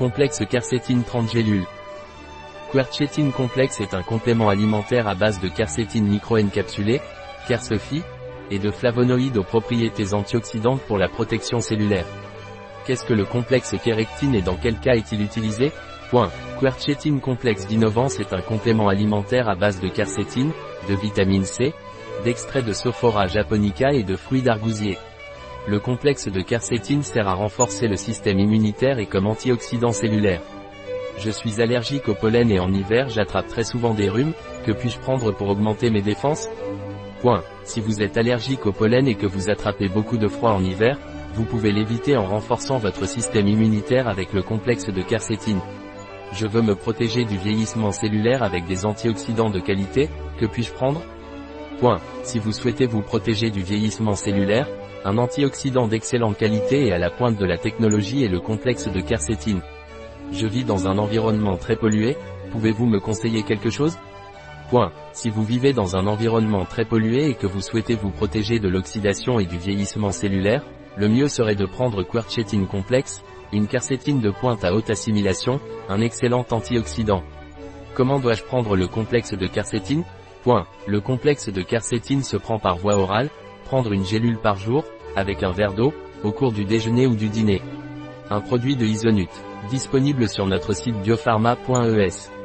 Complexe quercétine 30 gélules. Quercétine complexe est un complément alimentaire à base de quercétine microencapsulée, et de flavonoïdes aux propriétés antioxydantes pour la protection cellulaire. Qu'est-ce que le complexe kérectine et dans quel cas est-il utilisé? Point. Quercétine complexe d'innovance est un complément alimentaire à base de quercétine, de vitamine C, d'extrait de Sophora japonica et de fruits d'argousier. Le complexe de quercétine sert à renforcer le système immunitaire et comme antioxydant cellulaire. Je suis allergique au pollen et en hiver j'attrape très souvent des rhumes, que puis-je prendre pour augmenter mes défenses? Point. Si vous êtes allergique au pollen et que vous attrapez beaucoup de froid en hiver, vous pouvez l'éviter en renforçant votre système immunitaire avec le complexe de quercétine. Je veux me protéger du vieillissement cellulaire avec des antioxydants de qualité, que puis-je prendre? Point. Si vous souhaitez vous protéger du vieillissement cellulaire, un antioxydant d'excellente qualité et à la pointe de la technologie est le complexe de quercétine. Je vis dans un environnement très pollué, pouvez-vous me conseiller quelque chose? Point. Si vous vivez dans un environnement très pollué et que vous souhaitez vous protéger de l'oxydation et du vieillissement cellulaire, le mieux serait de prendre quercétine complexe, une quercétine de pointe à haute assimilation, un excellent antioxydant. Comment dois-je prendre le complexe de quercétine Le complexe de quercétine se prend par voie orale, prendre une gélule par jour, avec un verre d'eau, au cours du déjeuner ou du dîner. Un produit de Isonut. Disponible sur notre site biopharma.es.